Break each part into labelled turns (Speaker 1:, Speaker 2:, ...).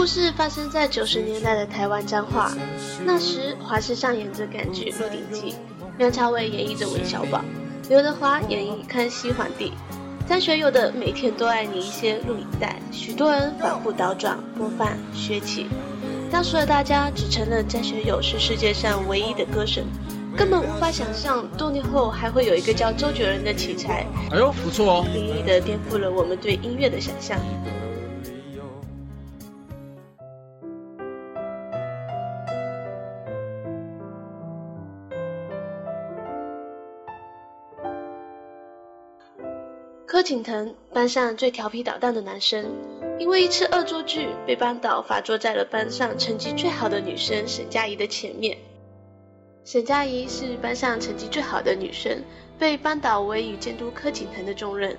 Speaker 1: 故事发生在九十年代的台湾彰化，那时华视上演着港剧《鹿鼎记》，梁朝伟演绎着韦小宝，刘德华演绎康熙皇帝。张学友的《每天都爱你》一些录影带，许多人反复倒转播放学起。当时的大家只承认张学友是世界上唯一的歌神，根本无法想象多年后还会有一个叫周杰伦的奇才。
Speaker 2: 哎呦，不错哦！
Speaker 1: 灵异的颠覆了我们对音乐的想象。柯景腾，班上最调皮捣蛋的男生，因为一次恶作剧被班导罚坐在了班上成绩最好的女生沈佳宜的前面。沈佳宜是班上成绩最好的女生，被班导委以监督柯景腾的重任。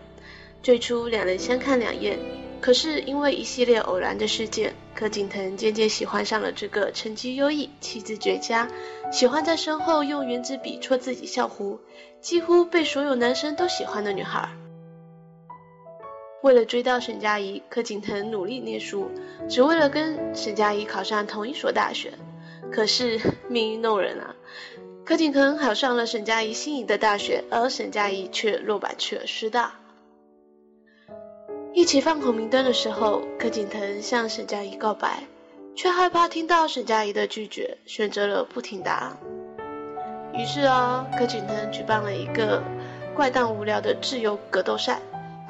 Speaker 1: 最初两人相看两厌，可是因为一系列偶然的事件，柯景腾渐渐喜欢上了这个成绩优异、气质绝佳、喜欢在身后用圆珠笔戳自己校服、几乎被所有男生都喜欢的女孩。为了追到沈佳宜，柯景腾努力念书，只为了跟沈佳宜考上同一所大学。可是命运弄人啊，柯景腾考上了沈佳宜心仪的大学，而沈佳宜却落榜去了师大。一起放孔明灯的时候，柯景腾向沈佳宜告白，却害怕听到沈佳宜的拒绝，选择了不听答案。于是啊，柯景腾举办了一个怪诞无聊的自由格斗赛。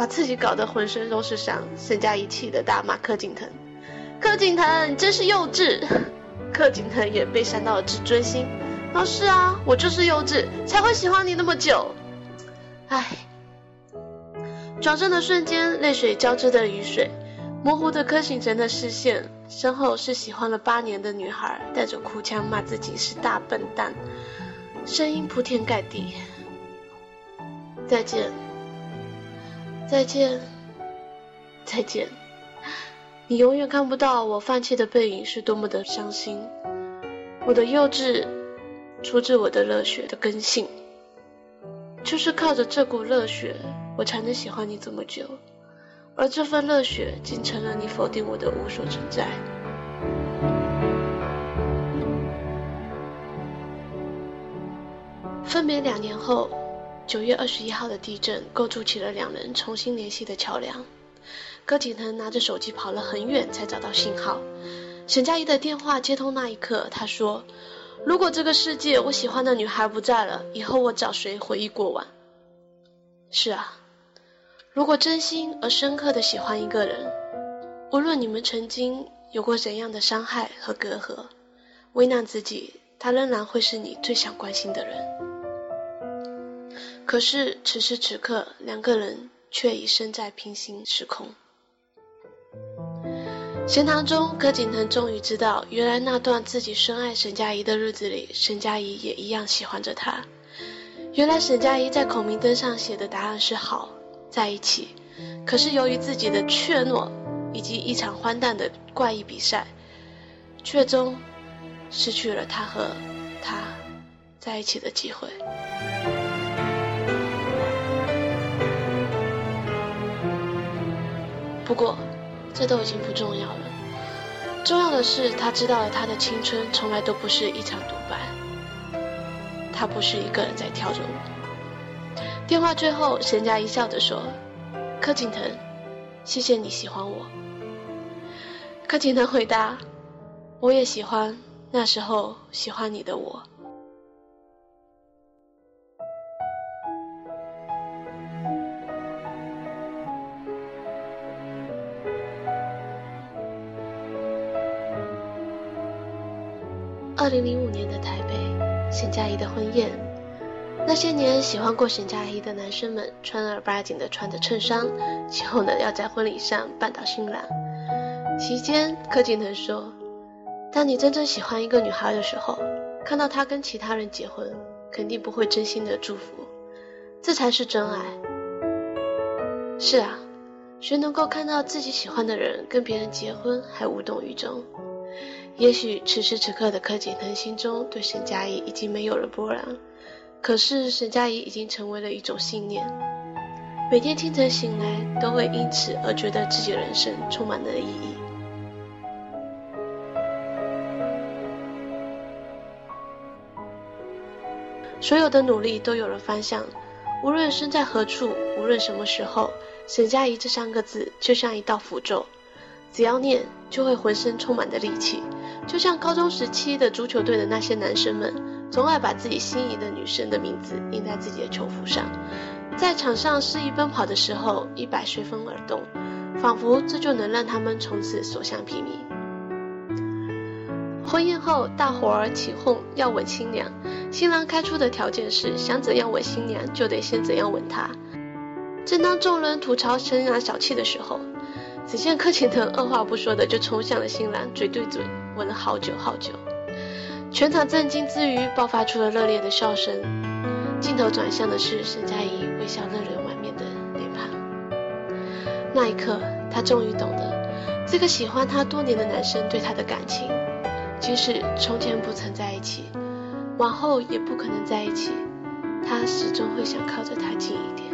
Speaker 1: 把自己搞得浑身都是伤，沈佳宜气得大骂柯景腾：“柯景腾你真是幼稚！”柯景腾也被伤到了自尊心。老师啊，我就是幼稚，才会喜欢你那么久。唉，转身的瞬间，泪水交织的雨水，模糊的柯景腾的视线，身后是喜欢了八年的女孩，带着哭腔骂自己是大笨蛋，声音铺天盖地。再见。再见，再见。你永远看不到我放弃的背影是多么的伤心。我的幼稚出自我的热血的根性，就是靠着这股热血，我才能喜欢你这么久。而这份热血竟成了你否定我的无所存在。分别两年后。九月二十一号的地震构筑起了两人重新联系的桥梁。柯景腾拿着手机跑了很远才找到信号。沈佳宜的电话接通那一刻，他说：“如果这个世界我喜欢的女孩不在了，以后我找谁回忆过往？”是啊，如果真心而深刻的喜欢一个人，无论你们曾经有过怎样的伤害和隔阂，为难自己，他仍然会是你最想关心的人。可是此时此刻，两个人却已身在平行时空。闲谈中，柯景腾终于知道，原来那段自己深爱沈佳宜的日子里，沈佳宜也一样喜欢着他。原来沈佳宜在孔明灯上写的答案是好，在一起。可是由于自己的怯懦以及一场荒诞的怪异比赛，却终失去了他和他在一起的机会。不过，这都已经不重要了。重要的是，他知道了他的青春从来都不是一场独白。他不是一个人在跳着舞。电话最后，沈佳宜笑着说：“柯景腾，谢谢你喜欢我。”柯景腾回答：“我也喜欢那时候喜欢你的我。”二零零五年的台北，沈佳宜的婚宴。那些年喜欢过沈佳宜的男生们，穿儿八经的穿着衬衫，起哄的要在婚礼上扮到新郎。席间，柯景腾说：“当你真正喜欢一个女孩的时候，看到她跟其他人结婚，肯定不会真心的祝福，这才是真爱。”是啊，谁能够看到自己喜欢的人跟别人结婚还无动于衷？也许此时此刻的柯景腾心中对沈佳宜已经没有了波澜，可是沈佳宜已经成为了一种信念，每天清晨醒来都会因此而觉得自己人生充满了意义。所有的努力都有了方向，无论身在何处，无论什么时候，沈佳宜这三个字就像一道符咒，只要念，就会浑身充满的力气。就像高中时期的足球队的那些男生们，总爱把自己心仪的女生的名字印在自己的球服上，在场上肆意奔跑的时候，衣摆随风而动，仿佛这就能让他们从此所向披靡。婚宴后，大伙儿起哄要吻新娘。新郎开出的条件是，想怎样吻新娘，就得先怎样吻她。正当众人吐槽新郎小气的时候，只见柯景腾二话不说的就冲向了新郎，嘴对嘴吻了好久好久。全场震惊之余，爆发出了热烈的笑声。镜头转向的是沈佳宜微笑泪流满面的脸庞。那一刻，她终于懂得这个喜欢她多年的男生对她的感情。即使从前不曾在一起，往后也不可能在一起，他始终会想靠着他近一点。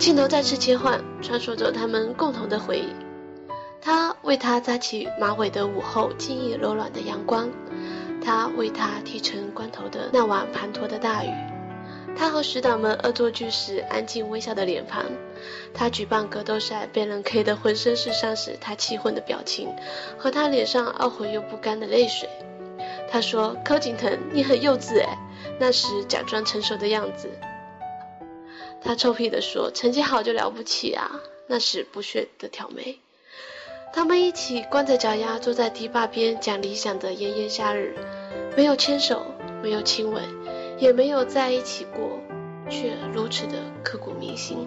Speaker 1: 镜头再次切换，穿梭着他们共同的回忆。他为他扎起马尾的午后，静谧柔软的阳光；他为他剃成光头的那晚滂沱的大雨。他和死党们恶作剧时安静微笑的脸庞，他举办格斗赛被人 K 得浑身是伤时他气愤的表情，和他脸上懊悔又不甘的泪水。他说：“柯景腾，你很幼稚哎，那时假装成熟的样子。”他臭屁的说：“成绩好就了不起啊，那时不屑的挑眉。”他们一起光着脚丫坐在堤坝边讲理想的炎炎夏日，没有牵手，没有亲吻。也没有在一起过，却如此的刻骨铭心。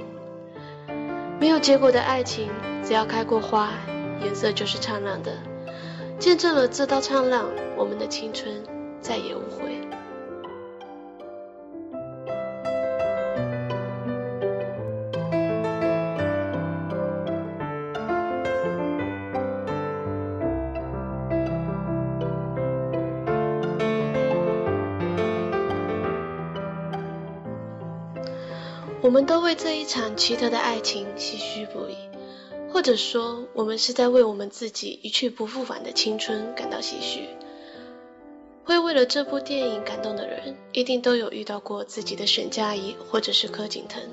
Speaker 1: 没有结果的爱情，只要开过花，颜色就是灿烂的。见证了这道灿烂，我们的青春再也无悔。们都为这一场奇特的爱情唏嘘不已，或者说，我们是在为我们自己一去不复返的青春感到唏嘘。会为了这部电影感动的人，一定都有遇到过自己的沈佳宜或者是柯景腾。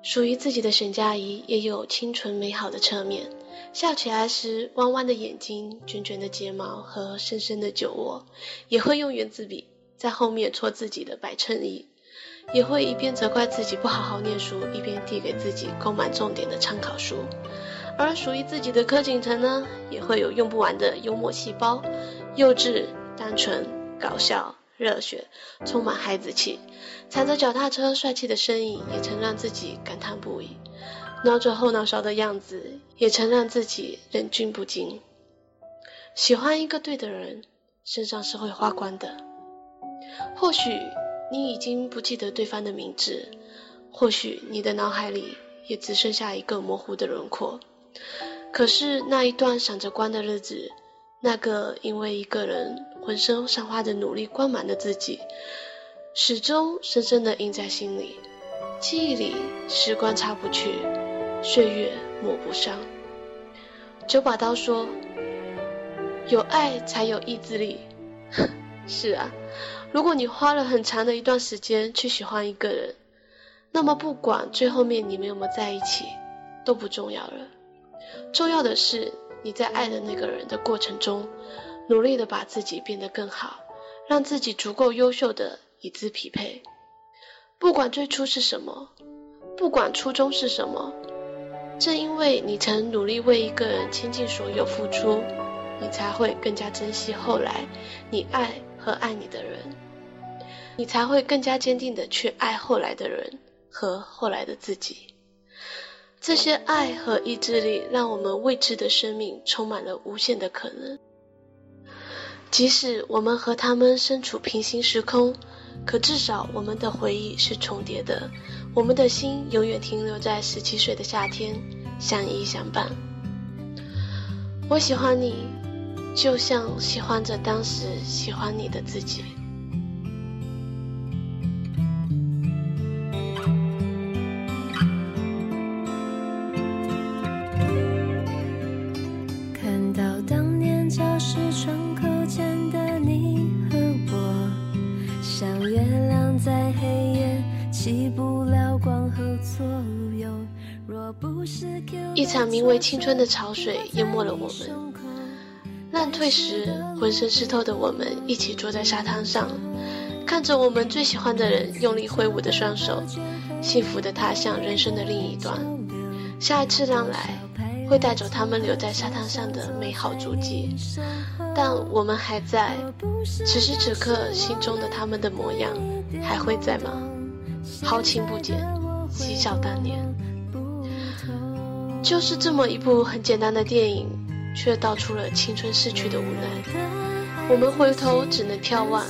Speaker 1: 属于自己的沈佳宜也有清纯美好的侧面，笑起来时弯弯的眼睛、卷卷的睫毛和深深的酒窝，也会用圆珠笔在后面戳自己的白衬衣。也会一边责怪自己不好好念书，一边递给自己购买重点的参考书。而属于自己的柯景腾呢，也会有用不完的幽默细胞，幼稚、单纯、搞笑、热血，充满孩子气。踩着脚踏车帅气的身影，也曾让自己感叹不已；挠着后脑勺的样子，也曾让自己忍俊不禁。喜欢一个对的人，身上是会花光的。或许。你已经不记得对方的名字，或许你的脑海里也只剩下一个模糊的轮廓。可是那一段闪着光的日子，那个因为一个人浑身散发着努力光芒的自己，始终深深的印在心里。记忆里，时光擦不去，岁月抹不上。九把刀说：“有爱才有意志力。”是啊。如果你花了很长的一段时间去喜欢一个人，那么不管最后面你们有没有在一起，都不重要了。重要的是你在爱的那个人的过程中，努力的把自己变得更好，让自己足够优秀的与之匹配。不管最初是什么，不管初衷是什么，正因为你曾努力为一个人倾尽所有付出，你才会更加珍惜后来你爱。和爱你的人，你才会更加坚定的去爱后来的人和后来的自己。这些爱和意志力，让我们未知的生命充满了无限的可能。即使我们和他们身处平行时空，可至少我们的回忆是重叠的。我们的心永远停留在十七岁的夏天，相依相伴。我喜欢你。就像喜欢着当时喜欢你的自己。一场名为青春的潮水淹没了我们。浪退时，浑身湿透的我们一起坐在沙滩上，看着我们最喜欢的人用力挥舞的双手，幸福的踏向人生的另一端。下一次浪来，会带走他们留在沙滩上的美好足迹，但我们还在。此时此刻，心中的他们的模样还会在吗？豪情不减，嬉笑当年。就是这么一部很简单的电影。却道出了青春逝去的无奈。我们回头只能眺望，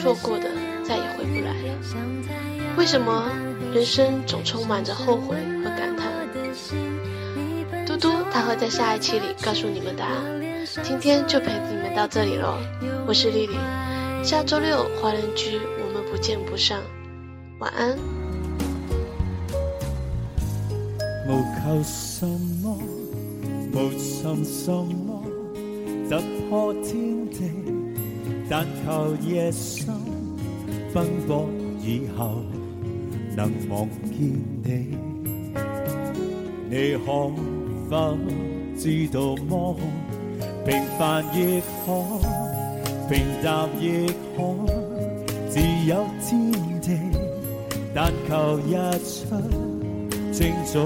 Speaker 1: 错过的再也回不来了。为什么人生总充满着后悔和感叹？嘟嘟，他会在下一期里告诉你们答案。今天就陪你们到这里喽，我是丽丽。下周六华人居，我们不见不散。晚安。
Speaker 2: 无求什么，无寻什么突破天地，但求夜深奔波以后能望见你。你可否知道么？平凡亦可，平淡亦可，自有天地。但求日出清早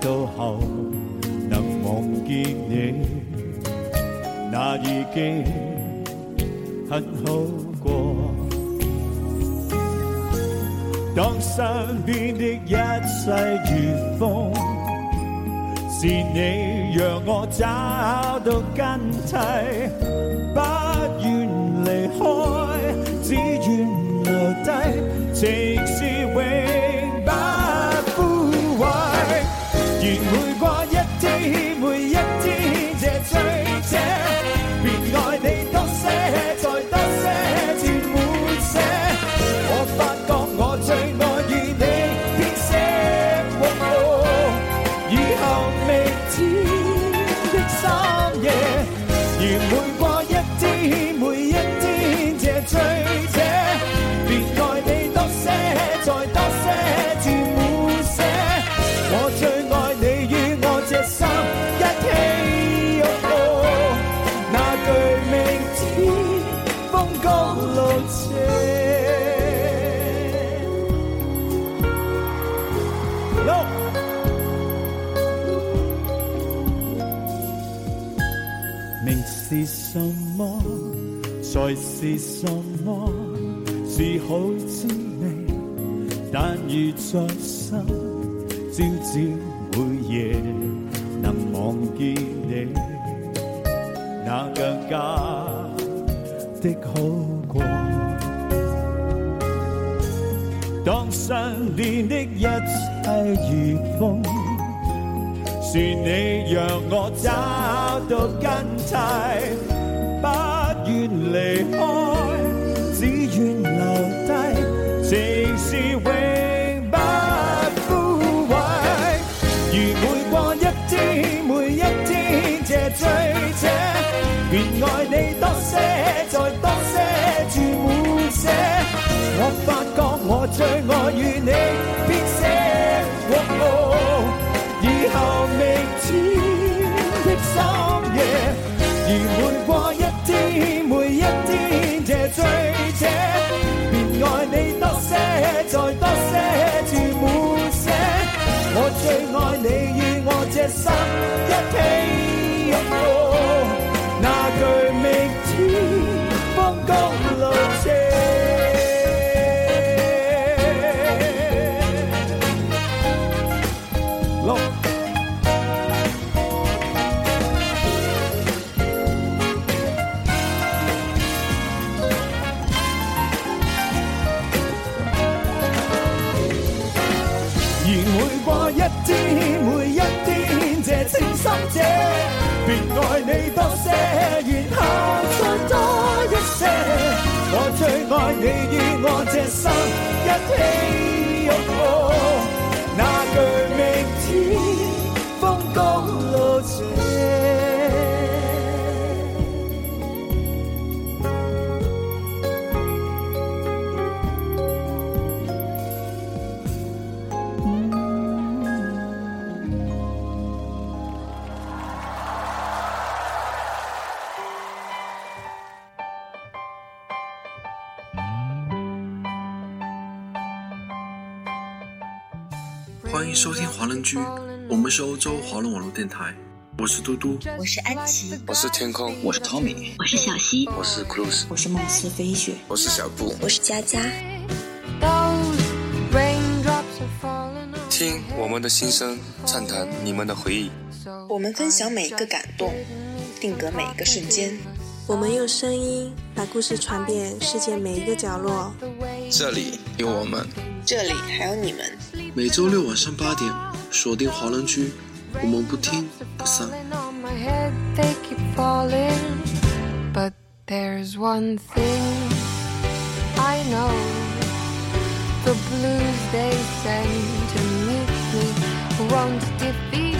Speaker 2: 到后。望见你，那已经很好过。当身边的一切如风，是你让我找到根蒂，不愿是什么是好滋味？但愿在心，朝朝每夜能望见你，那更加的好过。当身边的一切如风，是你让我找到根蒂。离开，只愿留低，情是永不枯萎。如每过一天，每一天这醉者，便爱你多些，再多些，注满些。我发觉我最爱与你再多些，字满些。我最爱你与我这心一起每一天这清心者便爱你多些，然后再多一些。我最爱你与我这心一起
Speaker 3: 欢迎收听华人居，我们是欧洲华人网络电台。我是嘟嘟，
Speaker 4: 我是安琪，
Speaker 5: 我是天空，
Speaker 6: 我是 Tommy，
Speaker 7: 我是小溪，
Speaker 5: 我是 Cruz，
Speaker 8: 我是梦思飞雪，
Speaker 5: 我是小布，
Speaker 9: 我是佳佳。
Speaker 5: 听我们的心声，畅谈你们的回忆。
Speaker 4: 我们分享每一个感动，定格每一个瞬间。
Speaker 10: 我们用声音把故事传遍世界每一个角落。
Speaker 5: 这里有我们，
Speaker 4: 这里还有你们。
Speaker 3: 每周六晚上八点，锁定华人居，我们不听不散。
Speaker 11: But there's one thing I know The blues they send to meet me won't defeat